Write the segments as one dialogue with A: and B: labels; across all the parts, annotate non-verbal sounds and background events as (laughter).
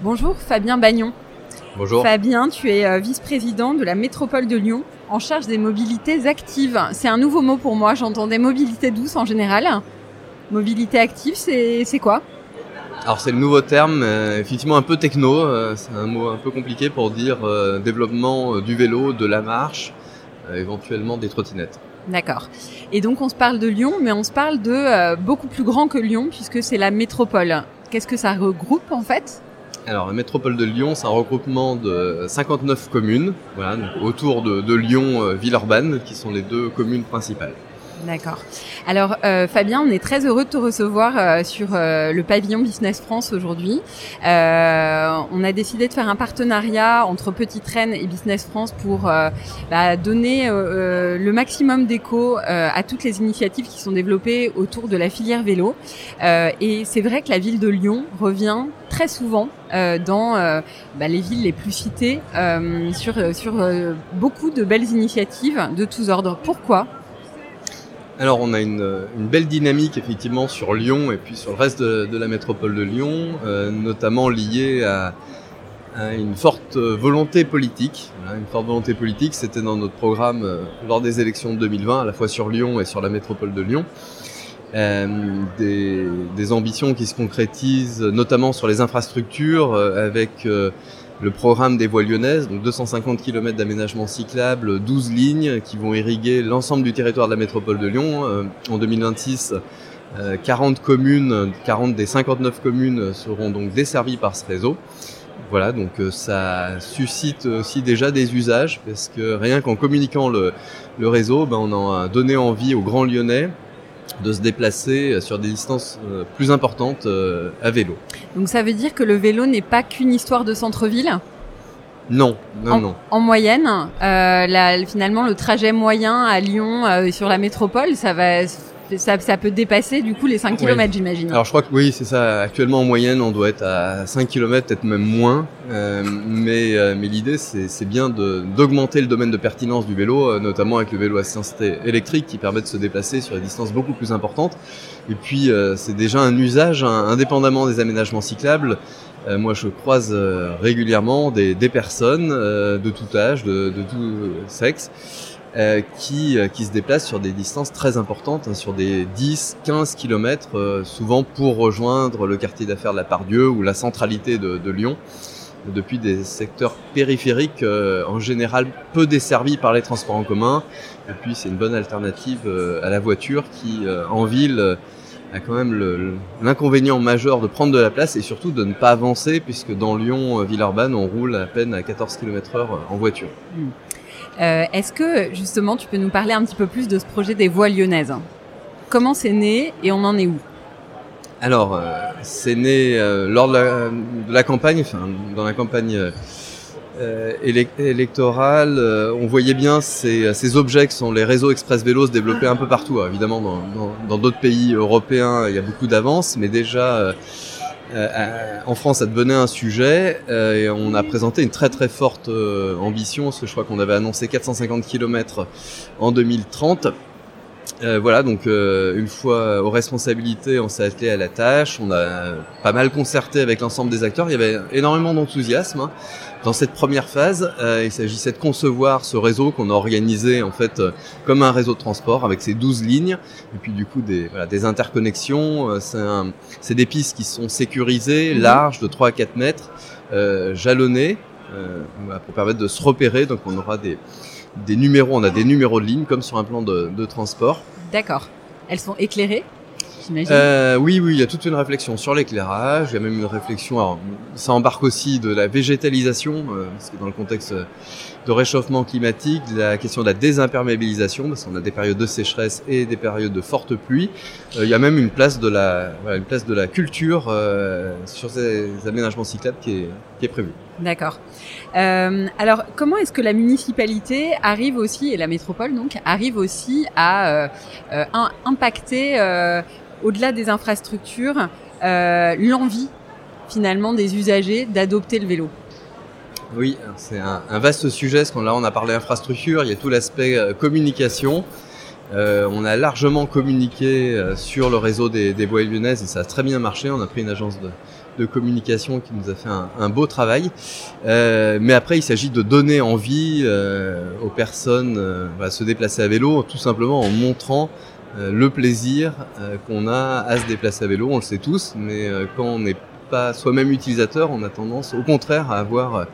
A: Bonjour Fabien Bagnon.
B: Bonjour.
A: Fabien, tu es euh, vice-président de la métropole de Lyon en charge des mobilités actives. C'est un nouveau mot pour moi, j'entendais mobilité douce en général. Mobilité active, c'est quoi?
B: Alors c'est le nouveau terme, euh, effectivement un peu techno, euh, c'est un mot un peu compliqué pour dire développement du vélo, de la marche, éventuellement des trottinettes.
A: D'accord. Et donc on se parle de Lyon, mais on se parle de beaucoup plus grand que Lyon puisque c'est la métropole. Qu'est-ce que ça regroupe en fait?
B: Alors, la métropole de Lyon, c'est un regroupement de 59 communes, autour de, Lyon, euh, Villeurbanne, qui sont les deux communes principales.
A: D'accord. Alors euh, Fabien, on est très heureux de te recevoir euh, sur le pavillon Business France aujourd'hui. on a décidé de faire un partenariat entre Petite Reine et Business France pour bah, donner le maximum d'écho à toutes les initiatives qui sont développées autour de la filière vélo. et c'est vrai que la ville de Lyon revient très souvent dans bah, les villes les plus citées sur, sur beaucoup de belles initiatives de tous ordres. Pourquoi?
B: Alors on a une, belle dynamique effectivement sur Lyon et puis sur le reste de, la métropole de Lyon, euh, notamment liée à, une forte volonté politique. une forte volonté politique, c'était dans notre programme euh, lors des élections de 2020, à la fois sur Lyon et sur la métropole de Lyon. Euh, des, ambitions qui se concrétisent notamment sur les infrastructures avec le programme des voies lyonnaises, donc 250 km d'aménagement cyclable, 12 lignes qui vont irriguer l'ensemble du territoire de la métropole de Lyon. Euh, en 2026, 40 euh, communes, 40 des 59 communes seront donc desservies par ce réseau. Voilà, donc euh, ça suscite aussi déjà des usages parce que rien qu'en communiquant le, le réseau, ben, on a donné envie aux grands lyonnais de se déplacer sur des distances euh, plus importantes euh, à vélo.
A: Donc ça veut dire que le vélo n'est pas qu'une histoire de centre-ville?
B: Non, non,
A: en,
B: non.
A: En moyenne, euh, finalement, le trajet moyen à Lyon sur la métropole, ça va ça, ça, peut dépasser du coup les 5 km j'imagine.
B: Alors je crois que oui c'est ça. Actuellement en moyenne on doit être à 5 km, peut-être même moins. Euh, mais euh, mais l'idée c'est bien d'augmenter le domaine de pertinence du vélo, euh, notamment avec le vélo assistance électrique qui permet de se déplacer sur des distances beaucoup plus importantes. Et puis c'est déjà un usage indépendamment des aménagements cyclables. moi je croise régulièrement des, des personnes de tout âge, de, de tout sexe euh, qui, euh, qui se déplacent sur des distances très importantes, hein, sur des 10, 15 kilomètres, euh, souvent pour rejoindre le quartier d'affaires de la Pardieu ou la centralité de, de Lyon, depuis des secteurs périphériques en général peu desservis par les transports en commun. Et puis c'est une bonne alternative à la voiture qui, en ville, a quand même l'inconvénient majeur de prendre de la place et surtout de ne pas avancer puisque dans Lyon, Villeurbanne, on roule à peine à 14 km heure en voiture.
A: Mmh. Euh, est-ce que justement tu peux nous parler un petit peu plus de ce projet des voies lyonnaises Comment c'est né et on en est où?
B: Alors, euh, c'est né euh, lors de la, campagne, enfin dans la campagne électorale. on voyait bien ces, objets qui sont les réseaux express vélos se développer un peu partout. évidemment, dans d'autres pays européens, il y a beaucoup d'avance, mais déjà euh, en France, ça devenait un sujet euh, et on a présenté une très très forte euh, ambition, que je crois qu'on avait annoncé 450 km en 2030. Voilà, donc une fois aux responsabilités, on s'est attelé à la tâche, on a pas mal concerté avec l'ensemble des acteurs, il y avait énormément d'enthousiasme. Hein. Dans cette première phase, euh, il s'agissait de concevoir ce réseau qu'on a organisé en fait euh, comme un réseau de transport avec ses 12 lignes et puis du coup des, voilà, des interconnexions. Euh, c'est des pistes qui sont sécurisées, mhm. larges, de 3 à 4 mètres, jalonnées pour permettre de se repérer. Donc on aura des, des numéros, on a des numéros de ligne comme sur un plan de, de transport.
A: D'accord. Elles sont éclairées
B: euh, oui, oui, il y a toute une réflexion sur l'éclairage. Il y a même une réflexion. Alors, ça embarque aussi de la végétalisation, euh, parce que dans le contexte de réchauffement climatique, la question de la désimperméabilisation, parce qu'on a des périodes de sécheresse et des périodes de forte pluie. Euh, il y a même une place de la, une place de la culture euh, sur ces aménagements cyclables qui est, qui est prévue.
A: D'accord. Euh, alors, comment est-ce que la municipalité arrive aussi, et la métropole donc, arrive aussi à euh, euh, impacter, au-delà des infrastructures, l'envie finalement des usagers d'adopter le vélo?
B: Oui, c'est un, vaste sujet, là on a parlé infrastructure, il y a tout l'aspect communication. on a largement communiqué sur le réseau des, des voies lyonnaises et ça a très bien marché. On a pris une agence de, de communication qui nous a fait un, beau travail. Euh, mais après, il s'agit de donner envie euh, aux personnes euh, à se déplacer à vélo, tout simplement en montrant le plaisir qu'on a à se déplacer à vélo. On le sait tous, mais quand on n'est pas soi-même utilisateur, on a tendance au contraire à avoir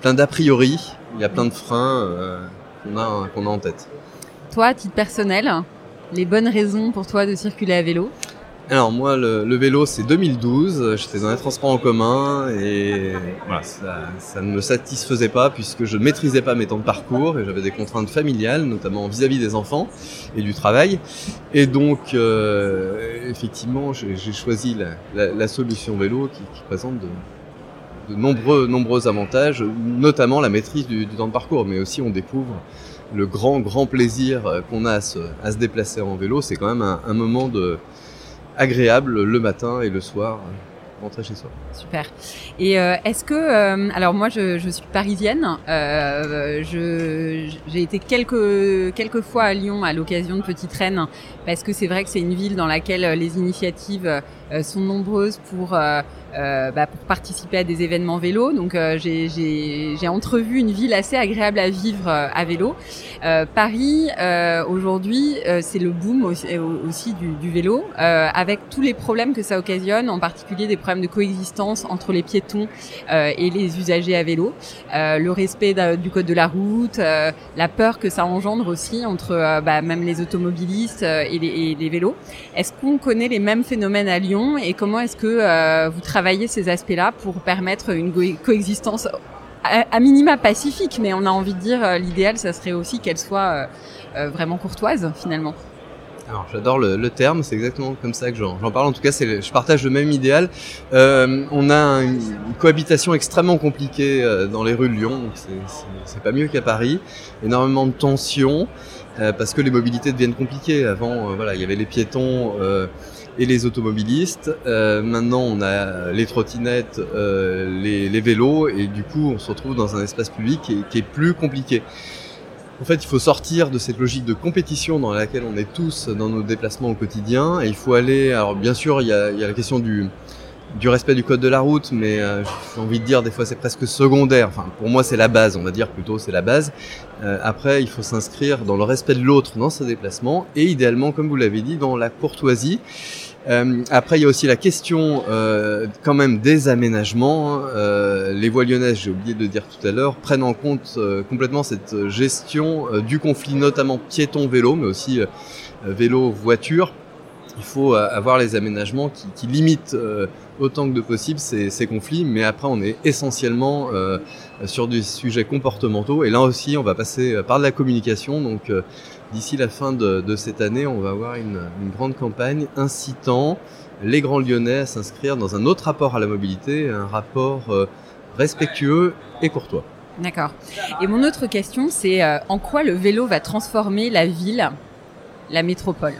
B: plein d'a priori. Il y a plein de freins qu'on a, a en tête.
A: Toi, titre personnel, les bonnes raisons pour toi de circuler à vélo?
B: Alors moi, le, vélo, c'est 2012. J'étais dans les transports en commun et voilà, ça, ne me satisfaisait pas puisque je maîtrisais pas mes temps de parcours et j'avais des contraintes familiales, notamment vis-à-vis des enfants et du travail. Et donc, euh, effectivement, j'ai choisi la, solution vélo qui, présente de, nombreux, nombreux avantages, notamment la maîtrise du, temps de parcours, mais aussi on découvre le grand, grand plaisir qu'on a à se, à se, déplacer en vélo. C'est quand même un moment de agréable le matin et le soir euh, rentrer chez soi.
A: Super. Et euh, est-ce que, euh, alors moi je, je, suis parisienne, euh, j'ai été quelques quelques fois à Lyon à l'occasion de Petite Reine parce que c'est vrai que c'est une ville dans laquelle les initiatives sont nombreuses pour euh, bah, pour participer à des événements vélo. Donc euh, j'ai entrevu une ville assez agréable à vivre euh, à vélo. Paris aujourd'hui c'est le boom aussi, du, du vélo avec tous les problèmes que ça occasionne, en particulier des problèmes de coexistence entre les piétons et les usagers à vélo, le respect du code de la route, la peur que ça engendre aussi entre bah, même les automobilistes et les, et les vélos. Est-ce qu'on connaît les mêmes phénomènes à Lyon et comment est-ce que vous travaillez ces aspects-là pour permettre une coexistence à, minima pacifique, mais on a envie de dire euh, l'idéal, ça serait aussi qu'elle soit euh, euh, vraiment courtoise finalement.
B: Alors j'adore le, terme, c'est exactement comme ça que j'en parle. En tout cas, je partage le même idéal. on a une, cohabitation extrêmement compliquée dans les rues de Lyon, donc c'est pas mieux qu'à Paris. Énormément de tensions parce que les mobilités deviennent compliquées. Avant, voilà, il y avait les piétons et les automobilistes. Euh, maintenant, on a les trottinettes, euh, les, les, vélos, et du coup, on se retrouve dans un espace public qui est, qui est, plus compliqué. En fait, il faut sortir de cette logique de compétition dans laquelle on est tous dans nos déplacements au quotidien, et il faut aller. Alors, bien sûr, il y a, il y a la question du du respect du code de la route, mais euh, j'ai envie de dire des fois c'est presque secondaire. Enfin, pour moi c'est la base, on va dire plutôt c'est la base. Euh, après, il faut s'inscrire dans le respect de l'autre dans ses déplacements et idéalement, comme vous l'avez dit, dans la courtoisie. Euh, après, il y a aussi la question euh, quand même des aménagements. Euh, les voies lyonnaises, j'ai oublié de dire tout à l'heure, prennent en compte complètement cette gestion du conflit, notamment piéton-vélo, mais aussi vélo-voiture. Il faut avoir les aménagements qui, qui limitent autant que de possible ces, ces, conflits, mais après on est essentiellement sur des sujets comportementaux, et là aussi on va passer par de la communication, donc D'ici la fin de, cette année, on va avoir une, grande campagne incitant les grands lyonnais à s'inscrire dans un autre rapport à la mobilité, un rapport euh, respectueux et courtois.
A: D'accord. Et mon autre question, c'est euh, en quoi le vélo va transformer la ville, la métropole?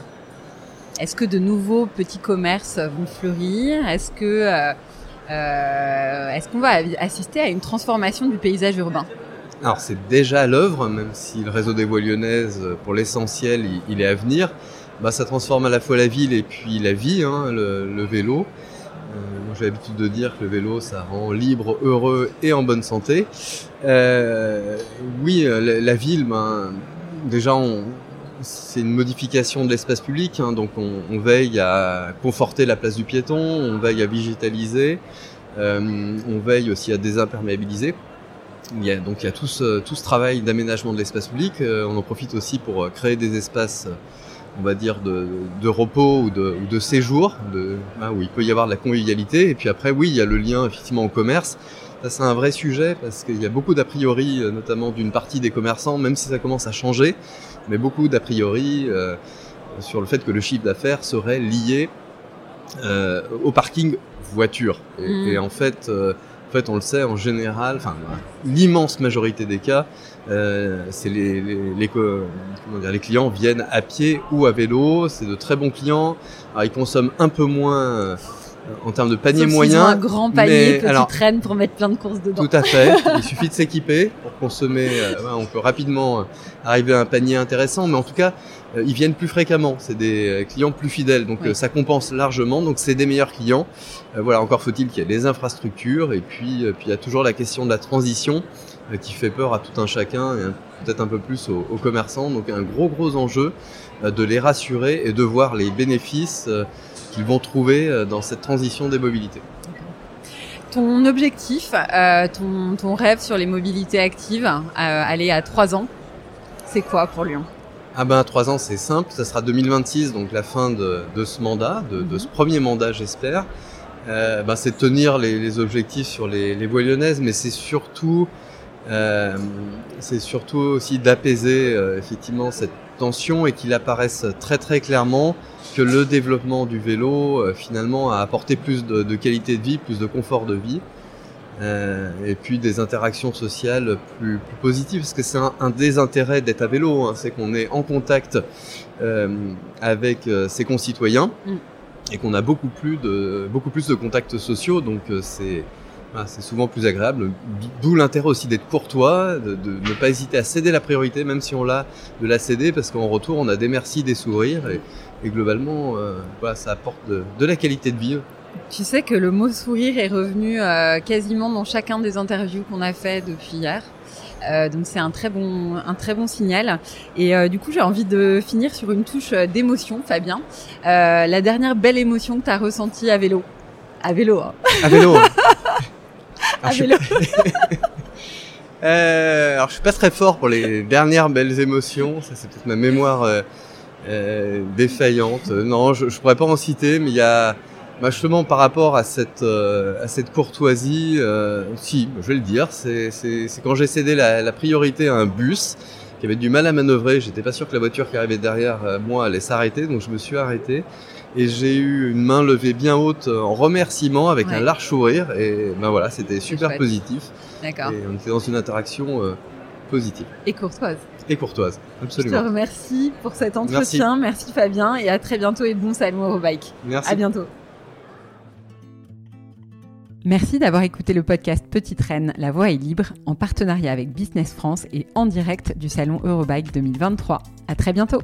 A: Est-ce que de nouveaux petits commerces vont fleurir? Euh, est-ce qu'on va assister à une transformation du paysage urbain?
B: Alors c'est déjà à l'œuvre, même si le réseau des voies lyonnaises, pour l'essentiel, il, est à venir. Bah, ça transforme à la fois la ville et puis la vie, hein, le, vélo. Euh, J'ai l'habitude de dire que le vélo, ça rend libre, heureux et en bonne santé. Euh, oui, euh, la, ville, ben, déjà, c'est une modification de l'espace public, hein, donc on, veille à conforter la place du piéton, on veille à végétaliser, euh, on veille aussi à désimperméabiliser il y a, donc il y a tout ce, tout ce travail d'aménagement de l'espace public. Euh, on en profite aussi pour euh, créer des espaces, on va dire, de, de repos ou de, ou de séjour, de, hein, où il peut y avoir de la convivialité. Et puis après, oui, il y a le lien effectivement au commerce. Ça, c'est un vrai sujet parce qu'il y a beaucoup d'a priori, notamment d'une partie des commerçants, même si ça commence à changer, mais beaucoup d'a priori sur le fait que le chiffre d'affaires serait lié au parking voiture. Et, mm. et en fait, en fait, on le sait, en général, enfin, l'immense majorité des cas, euh, c'est les, les, clients viennent à pied ou à vélo. C'est de très bons clients. Ils consomment un peu moins euh, en termes de panier moyen. Ils
A: un grand panier que tu traînes pour mettre plein de courses dedans.
B: Tout à fait. (laughs) Il suffit de s'équiper pour consommer. Euh, on peut rapidement euh, arriver à un panier intéressant, mais en tout cas, euh, ils viennent plus fréquemment. C'est des clients plus fidèles, donc ça compense largement. Donc c'est des meilleurs clients. voilà, encore faut-il qu'il y ait des infrastructures et puis puis il y a toujours la question de la transition qui fait peur à tout un chacun et peut-être un peu plus aux, aux, commerçants. Donc un gros gros enjeu de les rassurer et de voir les bénéfices qu'ils vont trouver dans cette transition des mobilités.
A: Ton objectif, ton, ton, rêve sur les mobilités actives, aller à 3 ans, c'est quoi pour Lyon?
B: Ah ben, trois ans, c'est simple. Ça sera 2026, donc la fin de, de ce mandat, de, de, ce premier mandat, j'espère. Euh, ben, c'est tenir les, les, objectifs sur les, les voies lyonnaises, mais c'est surtout, euh, c'est surtout aussi d'apaiser euh, effectivement cette tension et qu'il apparaisse très très clairement que le développement du vélo euh, finalement a apporté plus de, de, qualité de vie, plus de confort de vie. Euh, et puis des interactions sociales plus, plus positives, parce que c'est un, un, des intérêts d'être à vélo, hein, c'est qu'on est en contact euh, avec ses concitoyens mm. et qu'on a beaucoup plus de beaucoup plus de contacts sociaux, donc c'est c'est souvent plus agréable. D'où l'intérêt aussi d'être courtois, de, de, ne pas hésiter à céder la priorité, même si on l'a, de la céder, parce qu'en retour on a des merci, des sourires, et, et globalement, euh, voilà, ça apporte de, de la qualité de vie
A: tu sais que le mot sourire est revenu euh, quasiment dans chacun des interviews qu'on a fait depuis hier. Euh, donc c'est un très bon un très bon signal. Et euh, du coup j'ai envie de finir sur une touche d'émotion, Fabien. Euh, la dernière belle émotion que tu as ressentie à vélo. À vélo. Hein.
B: À vélo. (laughs)
A: à vélo. (laughs)
B: euh, alors je suis pas très fort pour les dernières belles émotions. Ça c'est peut-être ma mémoire défaillante. Non, je, je pourrais pas en citer, mais il y a bah justement par rapport à cette euh, à cette courtoisie, euh, si, je vais le dire, c'est quand j'ai cédé la, la, priorité à un bus qui avait du mal à manœuvrer. J'étais pas sûr que la voiture qui arrivait derrière euh, moi allait s'arrêter, donc je me suis arrêté et j'ai eu une main levée bien haute en remerciement avec ouais. un large sourire et ben voilà, c'était super positif.
A: D'accord.
B: Et on était dans une interaction euh, positive.
A: Et courtoise.
B: Et courtoise, absolument.
A: Je te remercie pour cet entretien. Merci, Merci Fabien et à très bientôt et bon salon Eurobike.
B: Merci.
A: À bientôt.
C: Merci d'avoir écouté le podcast Petite Reine, La Voix est libre, en partenariat avec Business France et en direct du salon Eurobike 2023. À très bientôt!